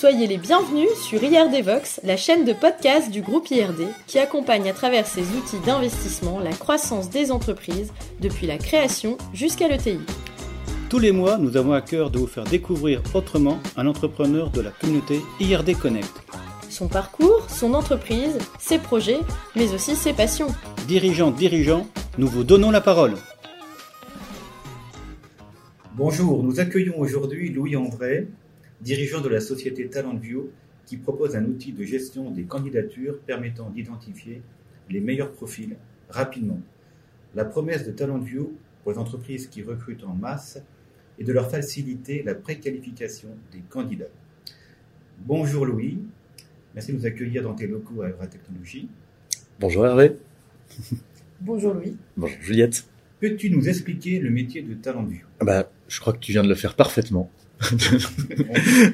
Soyez les bienvenus sur IRD Vox, la chaîne de podcast du groupe IRD qui accompagne à travers ses outils d'investissement la croissance des entreprises depuis la création jusqu'à l'ETI. Tous les mois, nous avons à cœur de vous faire découvrir autrement un entrepreneur de la communauté IRD Connect. Son parcours, son entreprise, ses projets, mais aussi ses passions. Dirigeants, dirigeants, nous vous donnons la parole. Bonjour, nous accueillons aujourd'hui Louis André, dirigeant de la société TalentView, qui propose un outil de gestion des candidatures permettant d'identifier les meilleurs profils rapidement. La promesse de TalentView pour les entreprises qui recrutent en masse est de leur faciliter la préqualification des candidats. Bonjour Louis, merci de nous accueillir dans tes locaux à Evra Technologies. Bonjour Hervé. Bonjour Louis. Bonjour Juliette. Peux-tu nous expliquer le métier de TalentView bah, Je crois que tu viens de le faire parfaitement.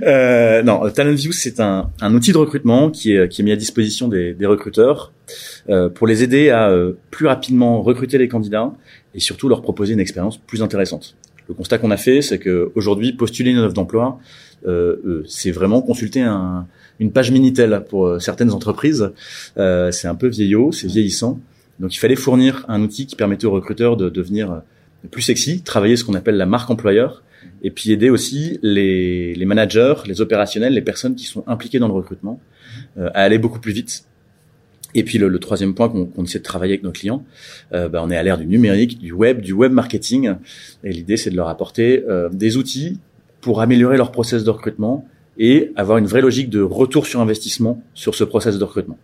Euh, non, TalentView, c'est un, un, outil de recrutement qui est, qui est mis à disposition des, des recruteurs euh, pour les aider à euh, plus rapidement recruter les candidats et surtout leur proposer une expérience plus intéressante. Le constat qu'on a fait, c'est que aujourd'hui, postuler une offre d'emploi, euh, euh, c'est vraiment consulter un, une page Minitel pour euh, certaines entreprises. c'est un peu vieillot, c'est vieillissant. Donc il fallait fournir un outil qui permettait aux recruteurs de devenir plus sexy, travailler ce qu'on appelle la marque employeur, et puis aider aussi les, les, managers, les opérationnels, les personnes qui sont impliquées dans le recrutement euh, à aller beaucoup plus vite. Et puis le, le troisième point qu'on essaie de travailler avec nos clients, euh, bah, on est à l'ère du numérique, du web, du web marketing, et l'idée c'est de leur apporter euh, des outils pour améliorer leur process de recrutement et avoir une vraie logique de retour sur investissement sur ce process de recrutement.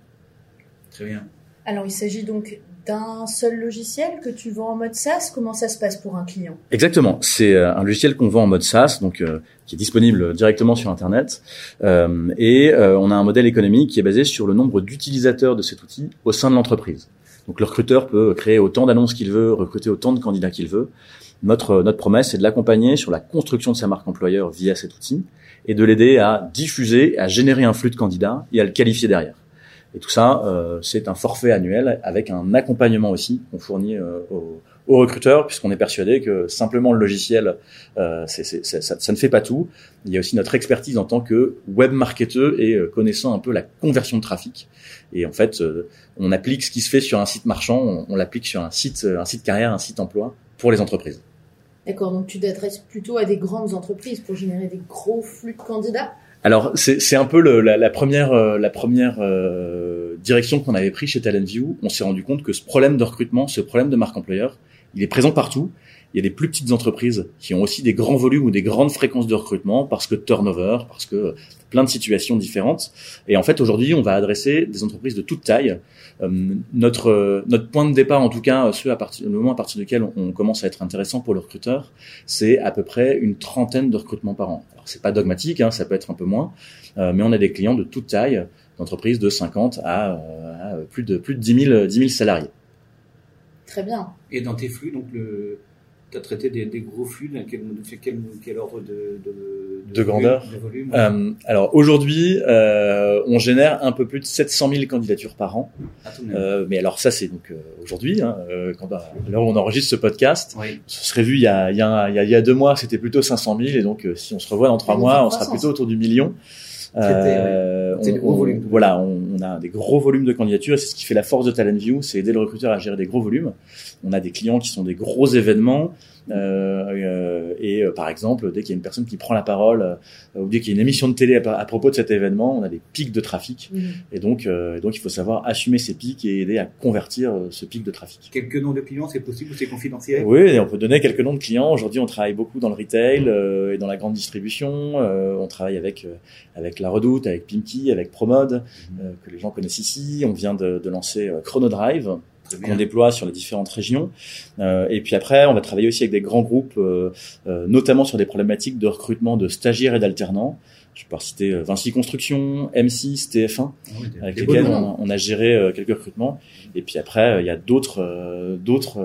Très bien. Alors, il s'agit donc d'un seul logiciel que tu vends en mode SaaS Comment ça se passe pour un client? Exactement. C'est euh, un logiciel qu'on vend en mode SaaS, donc euh, qui est disponible directement sur Internet. Euh, et euh, on a un modèle économique qui est basé sur le nombre d'utilisateurs de cet outil au sein de l'entreprise. Donc le recruteur peut créer autant d'annonces qu'il veut, recruter autant de candidats qu'il veut. Notre, notre promesse, c'est de l'accompagner sur la construction de sa marque employeur via cet outil et de l'aider à diffuser, à générer un flux de candidats et à le qualifier derrière. Et tout ça, euh, c'est un forfait annuel avec un accompagnement aussi qu'on fournit euh, aux, aux, recruteurs, puisqu'on est persuadé que simplement le logiciel, euh, c'est, c'est, ça, ça, ne fait pas tout. Il y a aussi notre expertise en tant que web marketeur et euh, connaissant un peu la conversion de trafic. Et en fait, euh, on applique ce qui se fait sur un site marchand, on, on l'applique sur un site, un site carrière, un site emploi pour les entreprises. D'accord, donc tu t'adresses plutôt à des grandes entreprises pour générer des gros flux de candidats alors c'est un peu la, première la première euh, direction qu'on avait pris chez TalentView. On s'est rendu compte que ce problème de recrutement, ce problème de marque employeur, il est présent partout. Il y a des plus petites entreprises qui ont aussi des grands volumes ou des grandes fréquences de recrutement parce que turnover, parce que plein de situations différentes. Et en fait, aujourd'hui, on va adresser des entreprises de toute taille. Euh, notre notre point de départ, en tout cas, ce à partir le moment à partir duquel on, on commence à être intéressant pour le recruteur, c'est à peu près une trentaine de recrutements par an. Alors c'est pas dogmatique, hein, ça peut être un peu moins, euh, mais on a des clients de toute taille, d'entreprises de 50 à, à, plus de plus de 10 000, 10 000 salariés. Très bien. Et dans tes flux, donc le tu as traité des, des, gros flux, dans quel, quel, quel ordre de, de, de, de grandeur de volume, ouais. euh, Alors aujourd'hui, euh, on génère un peu plus de 700 000 candidatures par an. Ah, euh, mais alors ça, c'est donc euh, aujourd'hui, hein, quand à l'heure où on enregistre ce podcast. Oui. Ce serait vu il y a, il y a, il y a deux mois, c'était plutôt 500 000, et donc si on se revoit dans trois mois, on sera plutôt autour du million. Euh, on, gros volumes. Voilà, on, on, a des gros volumes de candidatures et c'est ce qui fait la force de TalentView, c'est aider le recruteur à gérer des gros volumes. On a des clients qui sont des gros événements. Euh, euh, et par exemple, dès qu'il y a une personne qui prend la parole ou dès qu'il y a une émission de télé à, à, propos de cet événement, on a des pics de trafic. Mm. Mmh. Et donc, donc, il faut savoir assumer ces pics et aider à convertir ce pic de trafic. Quelques noms de clients, c'est possible ou c'est confidentiel? Oui, on peut donner quelques noms de clients. Aujourd'hui, on travaille beaucoup dans le retail et dans la grande distribution. on travaille avec avec la Redoute, avec Pimki, avec Promode, euh, que les gens connaissent ici. On vient de, de lancer euh, Chronodrive, qu'on déploie sur les différentes régions. Euh, et puis après, on va travailler aussi avec des grands groupes, euh, notamment sur des problématiques de recrutement de stagiaires et d'alternants. Je peux citer Vinci Construction, M6, TF1, oui, avec lesquels on, on, a géré quelques recrutements. Et puis après, il y a d'autres d'autres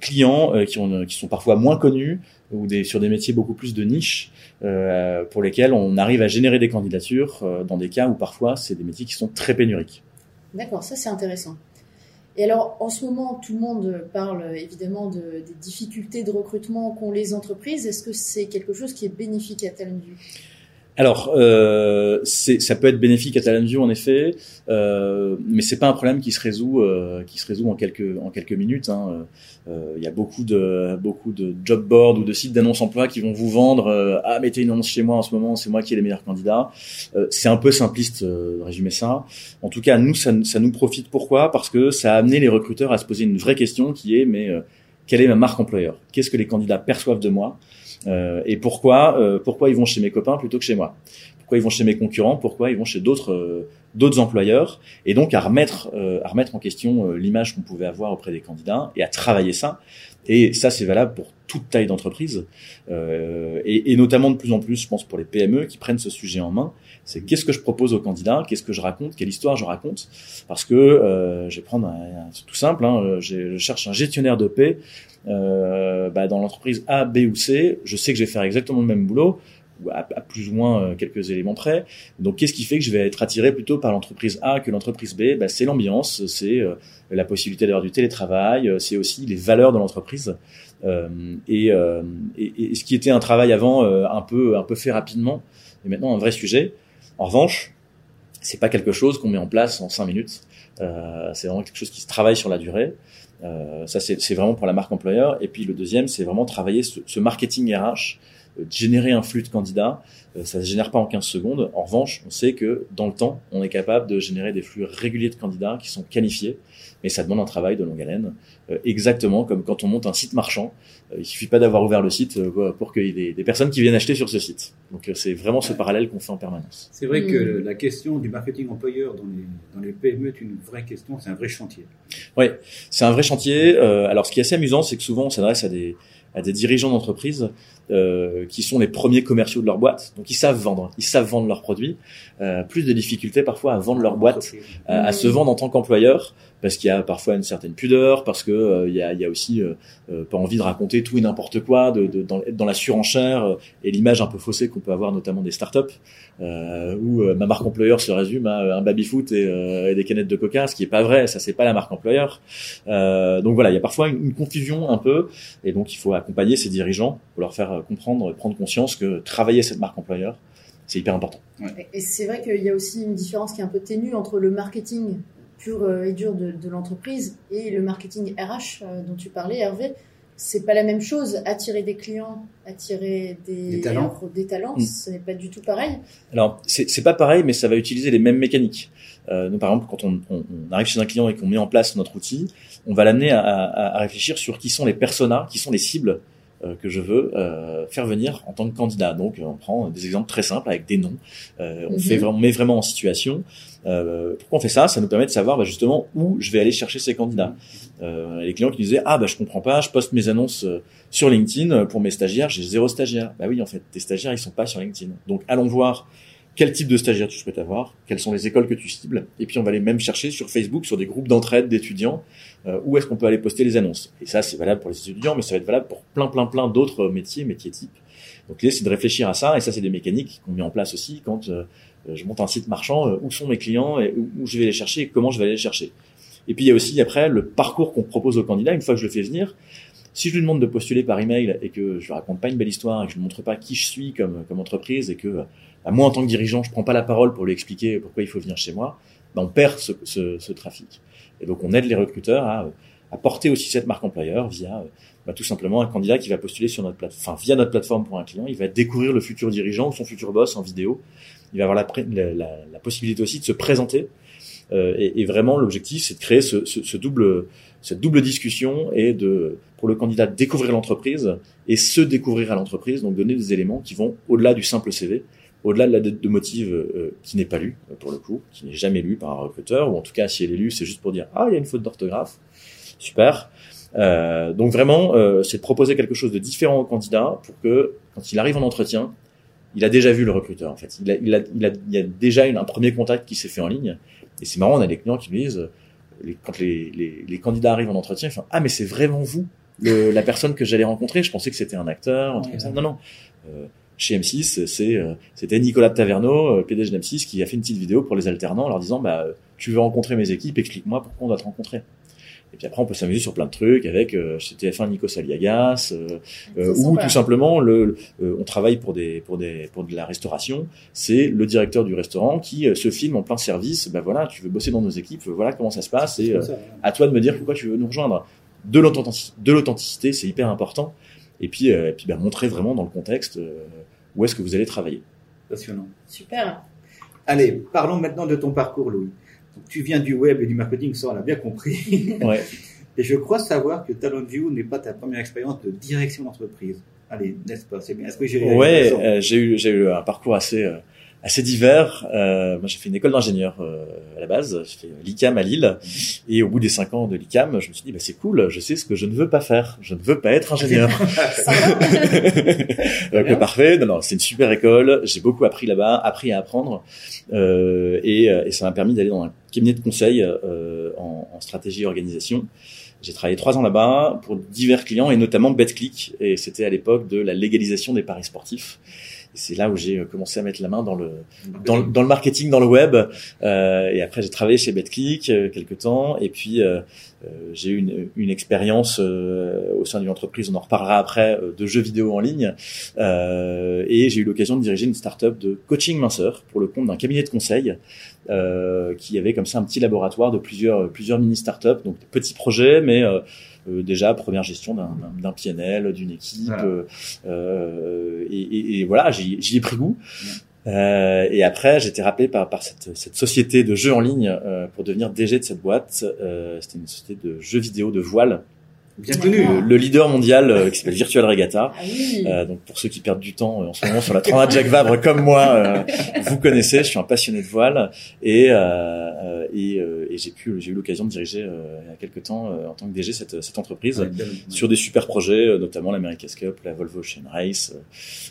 clients qui, ont, qui sont parfois moins connus ou des, sur des métiers beaucoup plus de niche euh, pour lesquels on arrive à générer des candidatures euh, dans des cas où parfois c'est des métiers qui sont très pénuriques. D'accord, ça c'est intéressant. Et alors, en ce moment, tout le monde parle évidemment de, des difficultés de recrutement qu'ont les entreprises. Est-ce que c'est quelque chose qui est bénéfique à TalentView alors, euh, ça peut être bénéfique à TalentView en effet, euh, mais c'est pas un problème qui se résout, euh, qui se résout en quelques en quelques minutes. Hein. Euh, il y a beaucoup de beaucoup de job boards ou de sites d'annonces emploi qui vont vous vendre ah mettez une annonce chez moi en ce moment, c'est moi qui ai les meilleurs candidats. c'est un peu simpliste de résumer ça. En tout cas, nous ça nous profite. Pourquoi? Parce que ça a amené les recruteurs à se poser une vraie question qui est mais quelle est ma marque employeur? Qu'est-ce que les candidats perçoivent de moi? Euh, et pourquoi euh, pourquoi ils vont chez mes copains plutôt que chez moi? Pourquoi ils vont chez mes concurrents? Pourquoi ils vont chez d'autres euh, d'autres employeurs? Et donc à remettre à remettre en question l'image qu'on pouvait avoir auprès des candidats et à travailler ça. Et ça c'est valable pour toute taille d'entreprise et, et notamment de plus en plus, je pense pour les PME qui prennent ce sujet en main. C'est qu'est-ce que je propose aux candidats, qu'est-ce que je raconte, quelle histoire je raconte, parce que euh, je vais prendre un, tout simple, hein, je cherche un gestionnaire de paix euh, bah, dans l'entreprise A, B ou C, je sais que je vais faire exactement le même boulot, ou à, plus ou moins euh, quelques éléments près. Donc, qu'est-ce qui fait que je vais être attiré plutôt par l'entreprise A que l'entreprise B? Bah, C'est l'ambiance, c'est euh, la possibilité d'avoir du télétravail, c'est aussi les valeurs de l'entreprise. Euh, et, et, et, ce qui était un travail avant un peu un peu fait rapidement, est maintenant un vrai sujet. En revanche, c'est pas quelque chose qu'on met en place en cinq minutes. Euh, c'est vraiment quelque chose qui se travaille sur la durée. Euh, ça, c'est vraiment pour la marque employeur. Et puis le deuxième, c'est vraiment travailler ce, ce marketing RH, euh, générer un flux de candidats. Euh, ça ne se génère pas en 15 secondes. En revanche, on sait que dans le temps, on est capable de générer des flux réguliers de candidats qui sont qualifiés. Mais ça demande un travail de longue haleine. Euh, exactement comme quand on monte un site marchand. il suffit pas d'avoir ouvert le site pour qu'il y ait des, personnes qui viennent acheter sur ce site. Donc c'est vraiment ce parallèle qu'on fait en permanence. C'est vrai que mm. la question du marketing employeur dans les, dans les PME est une vraie question, c'est un vrai chantier. Oui, c'est un vrai chantier. alors ce qui est assez amusant, c'est que souvent on s'adresse à des à des dirigeants d'entreprise euh, qui sont les premiers commerciaux de leur boîte. Donc ils savent vendre, ils savent vendre leurs produits. Euh, plus de difficultés parfois à vendre leur boîte, à, se vendre en tant qu'employeur, parce qu'il y a parfois une certaine pudeur, parce que euh, il, y a, il y, a, aussi euh, euh, pas envie de raconter tout et n'importe quoi, de, de dans, dans, la surenchère et l'image un peu faussée qu'on peut avoir notamment des startups, où ma marque employeur se résume à un baby foot et, et, des canettes de coca, ce qui est pas vrai, ça c'est pas la marque employeur. donc voilà, il y a parfois une, une, confusion un peu, et donc il faut accompagner ces dirigeants pour leur faire comprendre, prendre conscience que travailler cette marque employeur, c'est hyper important. Et c'est vrai qu'il y a aussi une différence qui est un peu ténue entre le marketing pur euh, et dur de, l'entreprise et le marketing RH euh, dont tu parlais, Hervé. C'est pas la même chose. Attirer des clients, attirer des, talents, des talents mm. ce n'est pas du tout pareil. Alors, c'est pas pareil, mais ça va utiliser les mêmes mécaniques. Euh, nous, par exemple, quand on, arrive chez un client et qu'on met en place notre outil, on va l'amener à, à, réfléchir sur qui sont les personas, qui sont les cibles que je veux euh, faire venir en tant que candidat. Donc, on prend des exemples très simples avec des noms. Euh, on, fait, on met vraiment en situation. pourquoi on fait ça? Ça nous permet de savoir bah, justement où je vais aller chercher ces candidats. les clients qui disaient ah bah je comprends pas, je poste mes annonces sur LinkedIn pour mes stagiaires, j'ai zéro stagiaire. Bah oui en fait, tes stagiaires ils sont pas sur LinkedIn. Donc allons voir quel type de stagiaire tu souhaites avoir, quelles sont les écoles que tu cibles, et puis on va aller même chercher sur Facebook, sur des groupes d'entraide d'étudiants, euh, où est-ce qu'on peut aller poster les annonces? Et ça, c'est valable pour les étudiants, mais ça va être valable pour plein, plein, plein d'autres métiers, métiers types. Donc l'idée, c'est de réfléchir à ça, et ça, c'est des mécaniques qu'on met en place aussi quand euh, je monte un site marchand, euh, où sont mes clients, et où, je vais les chercher, et comment je vais aller les chercher. Et puis il y a aussi après le parcours qu'on propose au candidat, une fois que je le fais venir, si je lui demande de postuler par email et que je lui raconte pas une belle histoire et que je ne montre pas qui je suis comme, comme entreprise et que bah, moi en tant que dirigeant, je prends pas la parole pour lui expliquer pourquoi il faut venir chez moi, bah, on perd ce, ce, ce, trafic. Et donc on aide les recruteurs à, à porter aussi cette marque employeur via bah, tout simplement un candidat qui va postuler sur notre plateforme, enfin via notre plateforme pour un client, il va découvrir le futur dirigeant ou son futur boss en vidéo. Il va avoir la, la, la, possibilité aussi de se présenter. Euh, et, et, vraiment l'objectif, c'est de créer ce, ce, ce, double, cette double discussion et de pour le candidat découvrir l'entreprise et se découvrir à l'entreprise, donc donner des éléments qui vont au-delà du simple CV au-delà de la dette de motive euh, qui n'est pas lue pour le coup, qui n'est jamais lue par un recruteur, ou en tout cas si elle est lue, c'est juste pour dire ah il y a une faute d'orthographe, super. Euh, donc vraiment, euh, c'est de proposer quelque chose de différent au candidat pour que quand il arrive en entretien, il a déjà vu le recruteur en fait, il a, il a, il a, il a déjà une, un premier contact qui s'est fait en ligne. Et c'est marrant, on a des clients qui me disent les, quand les, les, les, candidats arrivent en entretien, ils font ah mais c'est vraiment vous le, la personne que j'allais rencontrer, je pensais que c'était un acteur, un truc comme ça. Non non. Euh, chez M6, c'est euh, c'était Nicolas Taverneau, euh, PDG d'M6, qui a fait une petite vidéo pour les alternants en leur disant bah tu veux rencontrer mes équipes, explique-moi pourquoi on doit te rencontrer. Et puis après, on peut s'amuser sur plein de trucs avec euh, chez TF1 Nico Saliagas, euh, euh, ou tout simplement le, euh, on travaille pour des pour des pour de la restauration. C'est le directeur du restaurant qui euh, se filme en plein service. Ben voilà, tu veux bosser dans nos équipes, voilà comment ça se passe. Et euh, à toi de me dire pourquoi tu veux nous rejoindre. De l'authenticité, de c'est hyper important. Et puis, euh, et puis ben, montrer vraiment dans le contexte euh, où est-ce que vous allez travailler. Passionnant. Super. Allez, parlons maintenant de ton parcours, Louis. Donc, tu viens du web et du marketing, ça on l'a bien compris. Ouais. Et je crois savoir que TalentView n'est pas ta première expérience de direction d'entreprise. Allez, n'est-ce pas? C'est bien. Est-ce que j'ai Ouais, raison? euh, j'ai eu j'ai eu un parcours assez euh, assez divers. Euh, moi, j'ai fait une école d'ingénieur euh, à la base. J'ai fait l'ICAM à Lille. Et au bout des cinq ans de l'ICAM, je me suis dit, bah, c'est cool. Je sais ce que je ne veux pas faire. Je ne veux pas être ingénieur. Donc parfait. Non, non, c'est une super école. J'ai beaucoup appris là-bas, appris à apprendre, euh, et, euh, et ça m'a permis d'aller dans un cabinet de conseil euh, en, en stratégie et organisation. J'ai travaillé trois ans là-bas pour divers clients et notamment BetClick. Et c'était à l'époque de la légalisation des paris sportifs. C'est là où j'ai euh, commencé à mettre la main dans le dans, le- dans le marketing, dans le web. Euh, et après, j'ai travaillé chez BetClick euh, quelques temps. Et puis, j'ai eu une, une expérience euh, au sein d'une entreprise, on en reparlera après, euh, de jeux vidéo en ligne. Euh, et j'ai eu l'occasion de diriger une start-up de coaching minceur pour le compte d'un cabinet de conseil euh, qui avait comme ça un petit laboratoire de plusieurs plusieurs mini startups, donc des petits projets, mais euh, euh, déjà première gestion d'un PNL, d'une équipe, Voilà. euh, euh, et, et- et voilà, j'y j'y ai pris goût. Euh, et après, j'étais rappelé par, cette société de jeux en ligne euh, pour devenir DG de cette boîte. Euh, C'était une société de jeux vidéo de voile, Bien connu. le, le leader mondial euh, qui s'appelle Virtual Regatta. Ah oui. Euh, donc pour ceux qui perdent du temps euh, en ce moment sur la Transat Jacques Vabre comme moi, euh, vous connaissez, je suis un passionné de voile et euh, euh, et, euh, et j'ai pu j'ai eu l'occasion de diriger euh, il y a quelques temps euh, en tant que DG cette cette entreprise bien- sur des super projets, euh, notamment l'America's Cup, la Volvo Ocean Race, euh,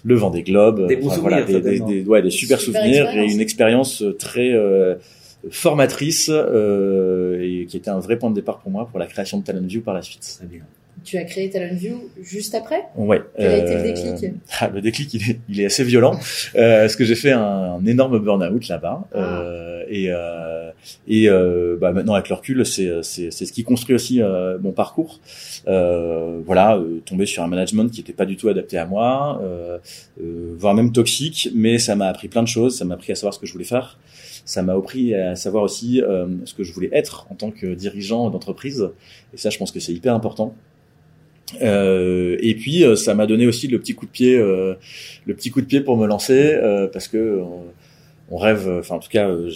le Vendée Globe, Des bons souvenirs, des, des, des- ouais, des super, Super souvenirs et une expérience euh, très euh, formatrice euh, et qui était un vrai point de départ pour moi pour la création de TalentView par la suite. Très bien. Tu as créé TalentView juste après? Ouais. Quel a été le déclic? Ah, Le déclic, il est, il est assez violent. Euh, parce que j'ai fait un, un énorme burn-out là-bas. Ah. Euh, et euh, et euh, bah, maintenant, avec le recul, c'est, c'est, c'est ce qui construit aussi euh, mon parcours. Euh, voilà, euh, tomber sur un management qui n'était pas du tout adapté à moi, euh, euh, voire même toxique. Mais ça m'a appris plein de choses. Ça m'a appris à savoir ce que je voulais faire. Ça m'a appris à savoir aussi euh, ce que je voulais être en tant que dirigeant d'entreprise. Et ça, je pense que c'est hyper important. Euh, et puis euh, ça m'a donné aussi le petit coup de pied, euh, le petit coup de pied pour me lancer euh, parce que euh, on rêve, enfin en tout cas euh,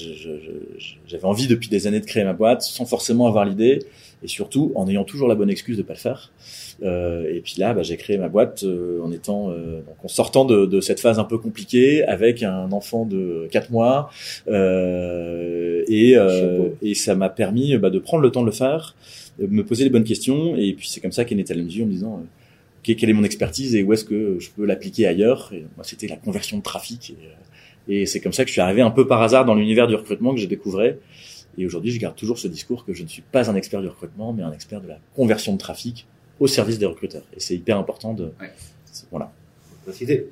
j'avais envie depuis des années de créer ma boîte sans forcément avoir l'idée et surtout en ayant toujours la bonne excuse de pas le faire. Euh, et puis là, bah, j'ai créé ma boîte euh, en étant, euh, donc en sortant de, de cette phase un peu compliquée avec un enfant de 4 mois euh, et, euh, et ça m'a permis bah, de prendre le temps de le faire, de me poser les bonnes questions et puis c'est comme ça qu'est né TalentView en me disant euh, ok, quelle est mon expertise et où est-ce que je peux l'appliquer ailleurs? Et moi, c'était la conversion de trafic et, euh, et c'est comme ça que je suis arrivé un peu par hasard dans l'univers du recrutement que j'ai découvrais. Et aujourd'hui, je garde toujours ce discours que je ne suis pas un expert du recrutement, mais un expert de la conversion de trafic au service des recruteurs. Et c'est hyper important de, Ouais. c'est- voilà. Préciser.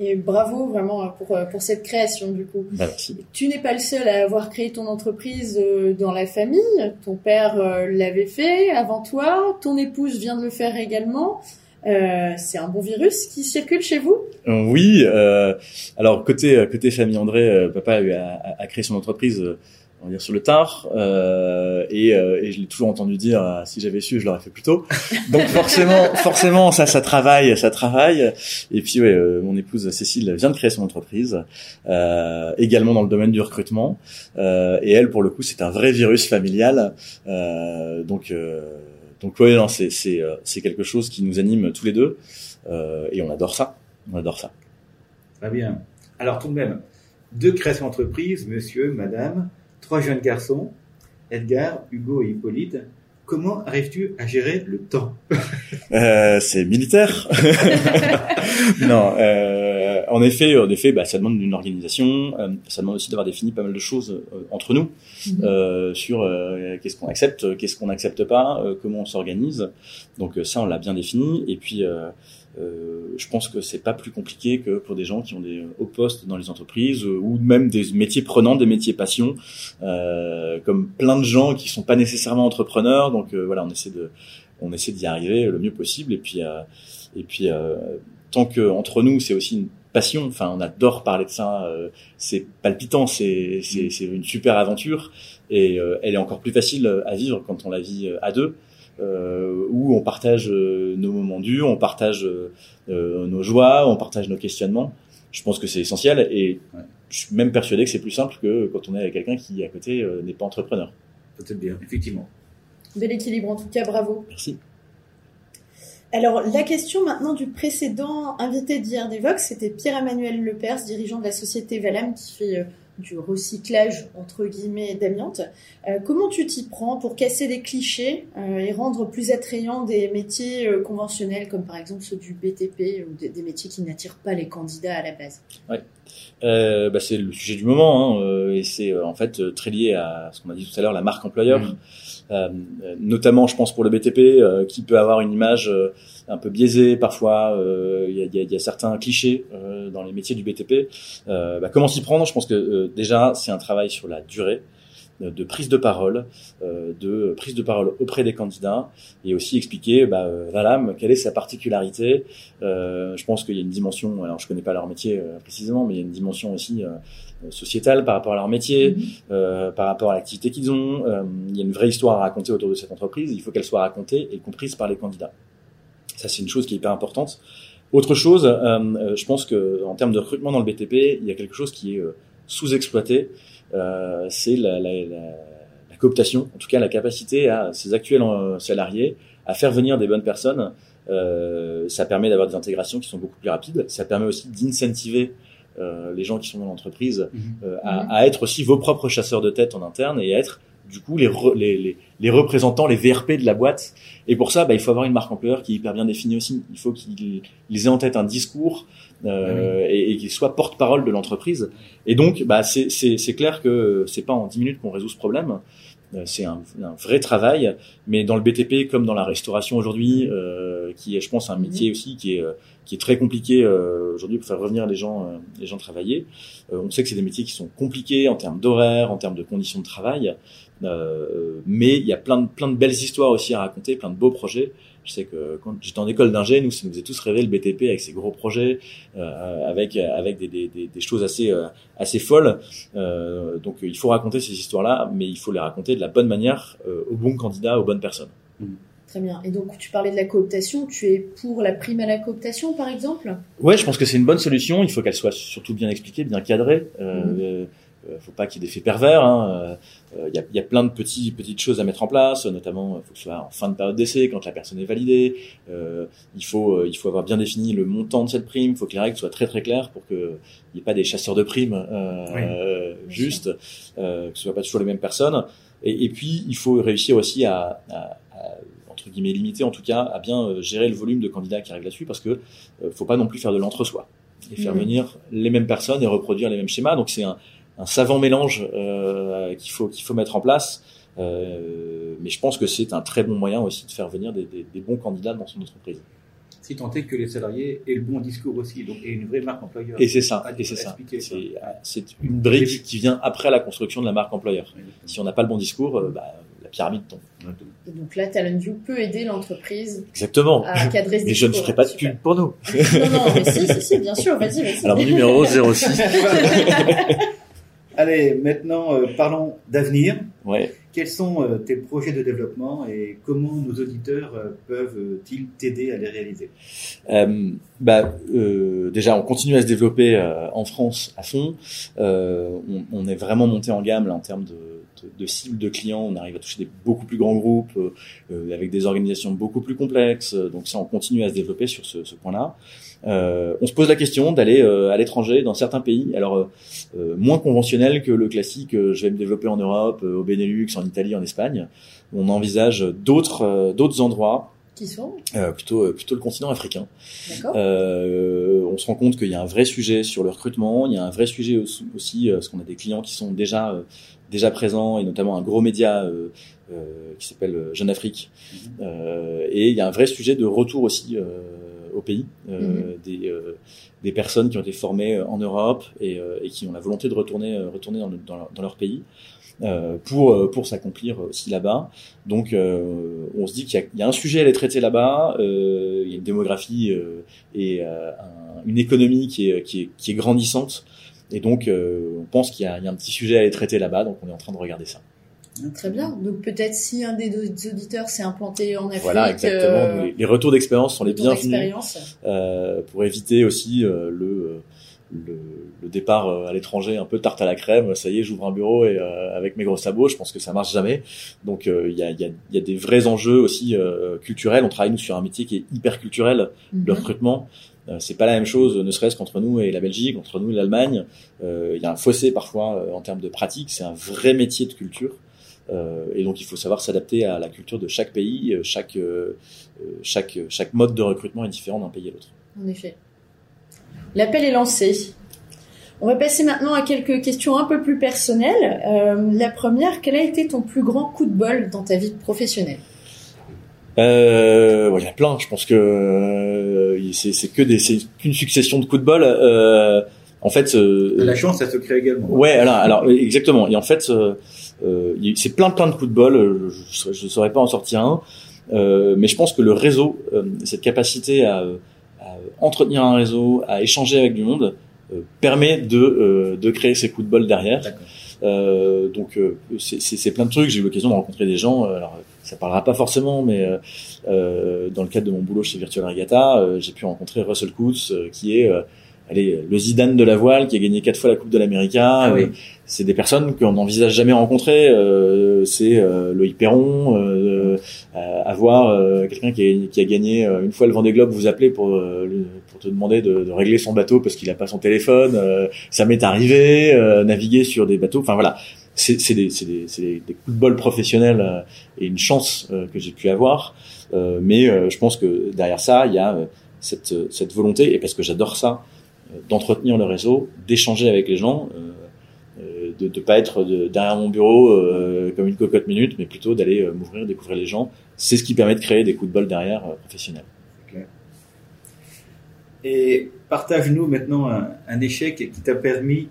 Et bravo vraiment pour, euh, pour cette création du coup. Bah, merci. Tu n'es pas le seul à avoir créé ton entreprise euh, dans la famille. Ton père euh, l'avait fait avant toi. Ton épouse vient de le faire également. Euh, c'est un bon virus qui circule chez vous? Euh, Oui. euh, alors côté côté famille André, euh, papa a, eu- a créé son entreprise. euh, on va dire sur le tard euh, et, euh, et je l'ai toujours entendu dire euh, si j'avais su je l'aurais fait plus tôt donc forcément forcément ça ça travaille ça travaille et puis ouais euh, mon épouse Cécile vient de créer son entreprise euh, également dans le domaine du recrutement euh, et elle pour le coup c'est un vrai virus familial euh, donc euh, donc ouais non c'est c'est euh, c'est quelque chose qui nous anime tous les deux euh, et on adore ça on adore ça Très bien. Alors tout de même, deux créations d'entreprise, monsieur, madame, trois jeunes garçons, Edgar, Hugo et Hippolyte. Comment arrives-tu à gérer le temps? Euh, c'est militaire. non, euh, en effet, en effet, bah, ça demande une organisation. euh, ça demande aussi d'avoir défini pas mal de choses euh, entre nous euh, sur euh, qu'est-ce qu'on accepte, qu'est-ce qu'on n'accepte pas, euh, comment on s'organise. Donc euh, ça, on l'a bien défini. Et puis, euh, je pense que c'est pas plus compliqué que pour des gens qui ont des hauts postes dans les entreprises ou même des métiers prenants, des métiers passion, comme plein de gens qui sont pas nécessairement entrepreneurs. Donc voilà, on essaie de on essaie d'y arriver le mieux possible et puis et puis tant que entre nous c'est aussi une passion. Enfin, on adore parler de ça. Euh, c'est palpitant, c'est c'est c'est une super aventure et euh, elle est encore plus facile à vivre quand on la vit euh, à deux. où on partage nos moments durs, on partage nos joies, on partage nos questionnements. Je pense que c'est essentiel et je suis même persuadé que c'est plus simple que quand on est avec quelqu'un qui à côté n'est pas entrepreneur. Peut-être bien, effectivement. Bel équilibre en tout cas, bravo. Merci. Alors, la question maintenant du précédent invité d'IRDVox, c'était Pierre-Emmanuel Lepers, dirigeant de la société Valam, qui fait euh, du recyclage, entre guillemets, d'amiante. Euh, comment tu t'y prends pour casser des clichés euh, et rendre plus attrayants des métiers conventionnels, comme par exemple ceux du BTP, ou des, métiers qui n'attirent pas les candidats à la base? Ouais. Bah, c'est le sujet du moment, hein, et c'est en fait très lié à ce qu'on a dit tout à l'heure, la marque employeur. Mmh. Euh, notamment je pense pour le BTP euh, qui peut avoir une image euh, un peu biaisée parfois il y a, certains clichés dans les métiers du BTP bah, comment s'y prendre? Je pense que déjà c'est un travail sur la durée de prise de parole, de prise de parole auprès des candidats et aussi expliquer, bah, voilà, quelle est sa particularité. je pense qu'il y a une dimension, alors je connais pas leur métier précisément, mais il y a une dimension aussi euh, sociétale par rapport à leur métier, euh, par rapport à l'activité qu'ils ont. Euh, il y a une vraie histoire à raconter autour de cette entreprise. Il faut qu'elle soit racontée et comprise par les candidats. Ça, c'est une chose qui est hyper importante. Autre chose, euh, je pense que en termes de recrutement dans le BTP, il y a quelque chose qui est sous-exploité. c'est la, la, la, la, cooptation, en tout cas la capacité à ces actuels salariés à faire venir des bonnes personnes. ça permet d'avoir des intégrations qui sont beaucoup plus rapides. Ça permet aussi d'incentiver euh, les gens qui sont dans l'entreprise mhm. euh, à, mhm. à, être aussi vos propres chasseurs de tête en interne et à être du coup les, les, les, représentants, les VRP de la boîte. Et pour ça, bah, il faut avoir une marque employeur qui est hyper bien définie aussi. Il faut qu'ils aient en tête un discours euh, ah et, et qu'ils soient porte-parole de l'entreprise. Et donc, bah, c'est clair que c'est pas en 10 minutes qu'on résout ce problème. Euh, c'est un, un, vrai travail, mais dans le BTP comme dans la restauration aujourd'hui, euh, qui est, je pense, un mhm. métier aussi qui est qui est très compliqué euh, aujourd'hui pour faire revenir les gens euh, les gens travailler. Euh, on sait que c'est des métiers qui sont compliqués en termes d'horaire, en termes de conditions de travail, mais il y a plein de plein de belles histoires aussi à raconter, plein de beaux projets. Je sais que quand j'étais en école d'ingé, nous, ça nous faisait tous rêver le BTP avec ses gros projets, euh, avec avec des, des, des, choses assez assez folles. Euh, donc il faut raconter ces histoires-là, mais il faut les raconter de la bonne manière aux bons candidats, aux bonnes personnes. Mmh. Très bien. Et donc, tu parlais de la cooptation. Tu es pour la prime à la cooptation, par exemple? Ouais, je pense que c'est une bonne solution. Il faut qu'elle soit surtout bien expliquée, bien cadrée. Euh, mhm. Euh, faut pas qu'il y ait d'effets pervers. Hein. Euh, il y, a, y, a, plein de petits, petites choses à mettre en place, notamment il faut que ce soit en fin de période d'essai, quand la personne est validée. Euh, il, faut, il faut avoir bien défini le montant de cette prime. Il faut que les règles soient très très claires pour qu'il n'y ait pas des chasseurs de primes euh, juste, que ce soit pas toujours les mêmes personnes. Et, et puis, il faut réussir aussi à, à entre guillemets limité en tout cas à bien euh, gérer le volume de candidats qui arrivent là-dessus parce que euh, faut pas non plus faire de l'entre-soi et faire mmh. venir les mêmes personnes et reproduire les mêmes schémas. Donc c'est un, un, savant mélange euh, qu'il faut qu'il faut mettre en place. Euh, mais je pense que c'est un très bon moyen aussi de faire venir des, des, des bons candidats dans son entreprise. Si tant est que les salariés aient le bon discours aussi, donc et une vraie marque employeur. Et c'est ça, et c'est ça. C'est une brique qui vient après la construction de la marque employeur. Si on n'a pas le bon discours, bah, pyramide tombe. Et donc là, TalentView peut aider l'entreprise Exactement. à cadrer ce Mais je ne ferai pas de pub pour nous. non, non, mais si, si, si, bien sûr, vas-y, vas-y. Alors, mon numéro 06. Allez, maintenant, euh, parlons d'avenir. Ouais. Quels sont euh, tes projets de développement et comment nos auditeurs euh, peuvent-ils t'aider à les réaliser? Bah, Déjà, on continue à se développer en France à fond. On, on, est vraiment monté en gamme là, en termes de de cibles de clients, on arrive à toucher des beaucoup plus grands groupes euh, euh, avec des organisations beaucoup plus complexes. Donc ça, on continue à se développer sur ce, ce point-là. Euh, on se pose la question d'aller à l'étranger dans certains pays, alors moins conventionnel que le classique. je vais me développer en Europe, au Benelux, en Italie, en Espagne. On envisage d'autres d'autres endroits. Qui sont plutôt plutôt le continent africain. on se rend compte qu'il y a un vrai sujet sur le recrutement, il y a un vrai sujet aussi, aussi parce qu'on a des clients qui sont déjà déjà présent et notamment un gros média euh, euh, qui s'appelle Jeune Afrique. Euh, et il y a un vrai sujet de retour aussi au pays, des, des personnes qui ont été formées en Europe et, et qui ont la volonté de retourner, retourner dans, dans, dans leur pays. Euh, pour pour s'accomplir aussi là-bas. Donc euh, on se dit qu'il y, y, a un sujet à les traiter là-bas. Euh, il y a une démographie et un, une économie qui est, qui est, qui est grandissante. Et donc on pense qu'il y, y, a un petit sujet à les traiter là-bas. Donc on est en train de regarder ça. Très bien. Donc peut-être si un des auditeurs s'est implanté en Afrique. Voilà, exactement. Les, les, retours d'expérience sont les bienvenus euh, pour éviter aussi euh, le le, le, départ euh, à l'étranger un peu tarte à la crème. Ça y est, j'ouvre un bureau et euh, avec mes gros sabots, je pense que ça marche jamais. Donc euh, il y, a, y, a, y, a, des vrais enjeux aussi culturels. On travaille nous sur un métier qui est hyper culturel, le mhm. recrutement. c'est pas la même chose, ne serait-ce qu'entre nous et la Belgique, entre nous et l'Allemagne. Il y a un fossé parfois en termes de pratique. C'est un vrai métier de culture. et donc il faut savoir s'adapter à la culture de chaque pays. Chaque, chaque, chaque mode de recrutement est différent d'un pays à l'autre. En effet. L'appel est lancé. On va passer maintenant à quelques questions un peu plus personnelles. Euh, la première, quel a été ton plus grand coup de bol dans ta vie professionnelle? Euh, Il y a plein. Je pense que euh, c'est que des, c'est qu'une succession de coups de bol. Euh, en fait, la chance, ça se crée également. Ouais, alors, alors exactement. Et en fait, c'est plein plein de coups de bol. Je ne saurais pas en sortir un, mais je pense que le réseau, cette capacité à entretenir un réseau, à échanger avec du monde, euh, permet de, euh, de créer ces coups de bol derrière. Euh, donc c'est plein de trucs. J'ai eu l'occasion de rencontrer des gens. alors ça parlera pas forcément, mais dans le cadre de mon boulot chez Virtual Regatta, j'ai pu rencontrer Russell Coutts, qui est allez, le Zidane de la voile qui a gagné quatre fois la Coupe de l'Amérique. Ah oui. c'est des personnes qu'on n'envisage jamais rencontrer. Euh, c'est euh, Loïc Perron, euh, avoir quelqu'un qui, a, qui a gagné une fois le Vendée Globe, vous appelez pour pour te demander de, de régler son bateau parce qu'il a pas son téléphone. ça m'est arrivé, naviguer sur des bateaux. Enfin voilà, c'est des, des, des, des, coups de bol professionnels et une chance que j'ai pu avoir. mais je pense que derrière ça, il y a cette, cette volonté, et parce que j'adore ça, d'entretenir le réseau, d'échanger avec les gens, euh, euh, de ne pas être derrière mon bureau euh, comme une cocotte minute, mais plutôt d'aller m'ouvrir, découvrir les gens. C'est ce qui permet de créer des coups de bol derrière professionnels. Et partage-nous maintenant un, un, échec qui t'a permis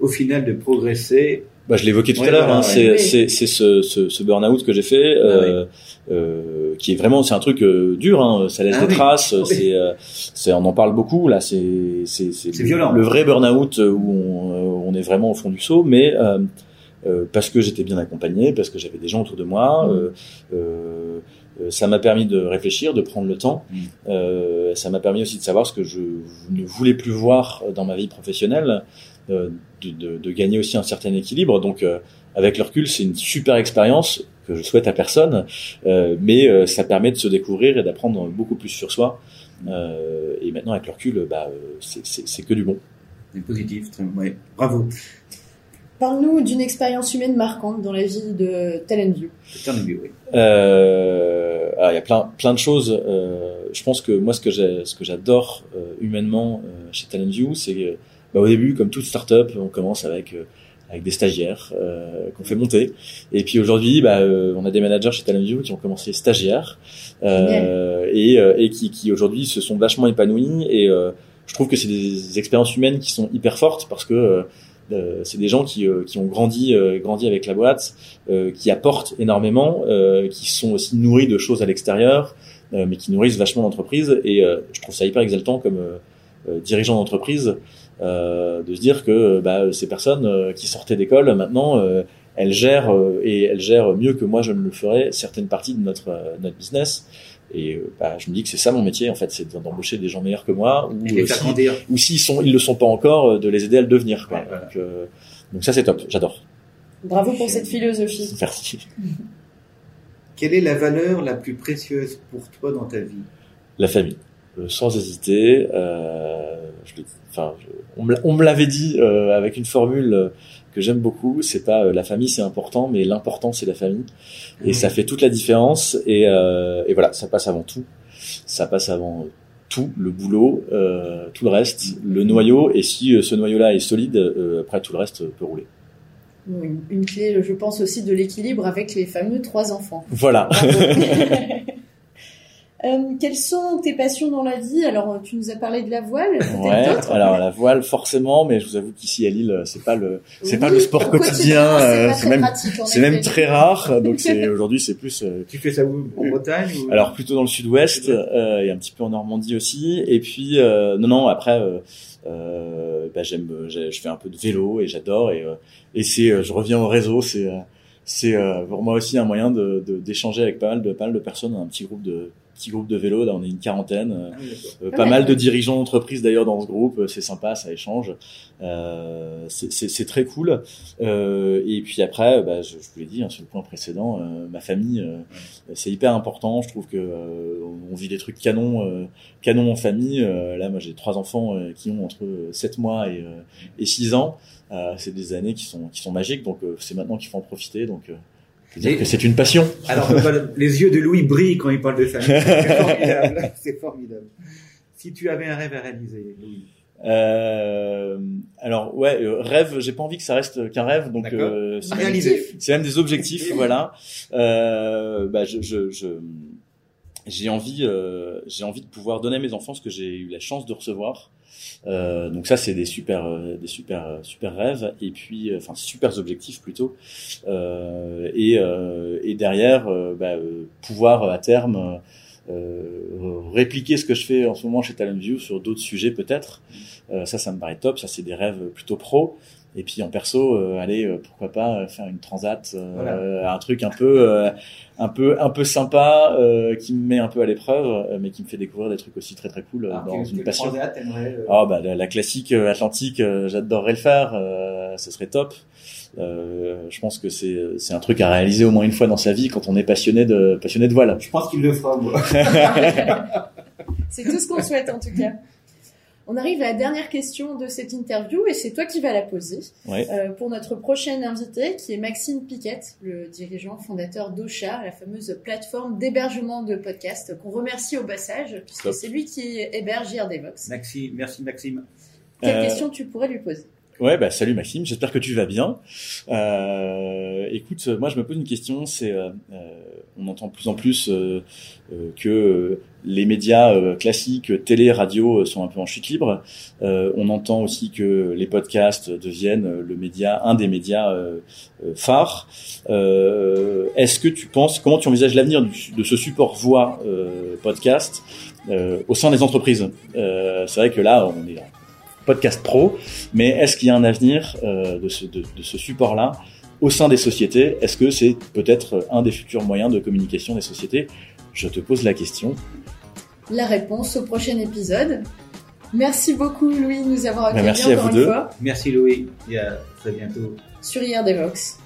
au final de progresser bah, je l'évoquais tout à l'heure, hein, c'est c'est ce, ce, ce burn-out que j'ai fait, ah euh, euh, qui est vraiment, c'est un truc euh, dur, hein, ça laisse ah des traces, c'est, euh, c'est, on en parle beaucoup là, c'est c'est c'est le, le, vrai burn-out où on, on, est vraiment au fond du saut, mais euh, parce que j'étais bien accompagné, parce que j'avais des gens autour de moi. Mmh. ça m'a permis de réfléchir, de prendre le temps. Mmh. ça m'a permis aussi de savoir ce que je ne voulais plus voir dans ma vie professionnelle. Euh, de, de, de, gagner aussi un certain équilibre. Donc, euh, avec le recul, c'est une super expérience que je souhaite à personne, euh, mais ça permet de se découvrir et d'apprendre beaucoup plus sur soi. et maintenant, avec le recul, bah, c'est que du bon. C'est positif, très ouais. bravo. Parle-nous d'une expérience humaine marquante dans la vie de Talentview. Talentview, oui. Euh, il y a plein, plein de choses. Euh, je pense que moi, ce que j'adore euh, humainement chez Talentview, c'est bah, au début, comme toute startup, on commence avec euh, avec des stagiaires euh, qu'on fait monter. Et puis aujourd'hui, bah, euh, on a des managers chez Talentview qui ont commencé stagiaires euh, et, euh, et qui, qui aujourd'hui se sont vachement épanouis. Et je trouve que c'est des expériences humaines qui sont hyper fortes parce que c'est des gens qui, qui ont grandi, grandi avec la boîte, qui apportent énormément, qui sont aussi nourris de choses à l'extérieur, mais qui nourrissent vachement l'entreprise. Et je trouve ça hyper exaltant comme dirigeant d'entreprise euh, de se dire que bah, ces personnes euh, qui sortaient d'école maintenant euh, elles gèrent et elles gèrent mieux que moi je ne le ferais certaines parties de notre notre business. Et bah, je me dis que c'est ça mon métier en fait c'est d'embaucher des gens meilleurs que moi ou si, ou s'ils sont ils le sont pas encore de les aider à le devenir quoi. donc, donc ça c'est top j'adore. Bravo pour cette philosophie. Merci. Quelle est la valeur la plus précieuse pour toi dans ta vie? La famille sans hésiter euh, je enfin, on me l'avait dit euh, avec une formule euh, que j'aime beaucoup. C'est pas euh, la famille, c'est important, mais l'important c'est la famille, et ça fait toute la différence. Et, et, voilà, ça passe avant tout. Ça passe avant tout, le boulot, tout le reste, le noyau. Et si ce noyau-là est solide, après tout le reste peut rouler. Une, une, clé, je pense aussi, de l'équilibre avec les fameux trois enfants. Voilà. Euh, quelles sont tes passions dans la vie? Alors, tu nous as parlé de la voile. Ouais, alors la voile forcément, mais je vous avoue qu'ici à Lille, c'est pas le, c'est pas le sport quotidien, c'est euh, même, c'est très rare. Donc c'est aujourd'hui, c'est plus euh, Tu fais ça où? En Bretagne ou... Alors plutôt dans le sud-ouest euh, et un petit peu en Normandie aussi. Et puis euh, non non après euh, euh, bah, j'aime j'ai- je fais un peu de vélo et j'adore et euh, et c'est euh, je reviens au réseau c'est euh, c'est euh, pour moi aussi un moyen de de- d'échanger avec pas mal de pas mal de personnes un petit groupe de petit groupe de vélo là on est une quarantaine euh, Ah oui, euh, pas ouais. mal de dirigeants d'entreprise d'ailleurs dans ce groupe, euh, c'est sympa, ça échange, c'est- très cool. Et puis après, bah, je, je vous l'ai dit hein, sur le point précédent, ma famille, c'est hyper important. Je trouve que euh, on vit des trucs canons, euh, canons en famille. Euh, là, moi, j'ai trois enfants qui ont entre 7 mois et, euh, et 6 ans. Euh, c'est des années qui sont qui sont magiques, donc euh, c'est maintenant qu'il faut en profiter. Donc, euh, c'est une passion. Alors, les yeux de Louis brillent quand il parle de famille. C'est formidable. C'est formidable. Si tu avais un rêve à réaliser, Louis, Euh, alors ouais, euh, rêve, j'ai pas envie que ça reste qu'un rêve, donc euh, c'est même, réaliser. c'est même des objectifs, voilà. Euh, bah, je, je, je- j'ai envie, euh, j'ai envie de pouvoir donner à mes enfants ce que j'ai eu la chance de recevoir. Euh, donc ça, c'est des super, euh, des super, euh, super rêves, et puis, euh, enfin, super objectifs plutôt. Et, et derrière, bah, pouvoir à terme répliquer ce que je fais en ce moment chez Talentview sur d'autres sujets peut-être. Euh, ça, ça me paraît top. Ça, c'est des rêves plutôt pro. Et puis en perso, euh, allez, euh, pourquoi pas euh, faire une transat, euh, Voilà. un truc un peu, euh, un peu, un peu sympa, euh, qui me met un peu à l'épreuve, euh, mais qui me fait découvrir des trucs aussi très très cool euh, Ah, dans une passion. transat, euh, Ah bah la, la classique euh, Atlantique, euh, j'adorerais le faire, euh, ce serait top. Euh, je pense que c'est c'est un truc à réaliser au moins une fois dans sa vie quand on est passionné de passionné de voile. Je pense qu'il le fera, moi. C'est tout ce qu'on souhaite en tout cas. On arrive à la dernière question de cette interview et c'est toi qui vas la poser Ouais. Euh, pour notre prochaine invité qui est Maxime Piquette, le dirigeant fondateur d'Ocha, la fameuse plateforme d'hébergement de podcasts qu'on remercie au passage puisque c'est lui qui héberge IRDVox. Maxime, merci Maxime. Quelle Euh, question tu pourrais lui poser? Ouais, bah salut Maxime, j'espère que tu vas bien. Euh, écoute, moi je me pose une question, c'est euh, euh, on entend plus en plus euh, euh, que euh, les médias classiques, télé, radio, sont un peu en chute libre. On entend aussi que les podcasts deviennent le média, un des médias phares. Est-ce que tu penses, comment tu envisages l'avenir de ce support voix podcast au sein des entreprises? C'est vrai que là, on est podcast pro, mais est-ce qu'il y a un avenir euh, de ce, de, de ce support-là au sein des sociétés? Est-ce que c'est peut-être un des futurs moyens de communication des sociétés? Je te pose la question. La réponse au prochain épisode. Merci beaucoup Louis de nous avoir accueillis merci à encore vous une deux. fois Merci Louis et à très bientôt. sur IRDVox.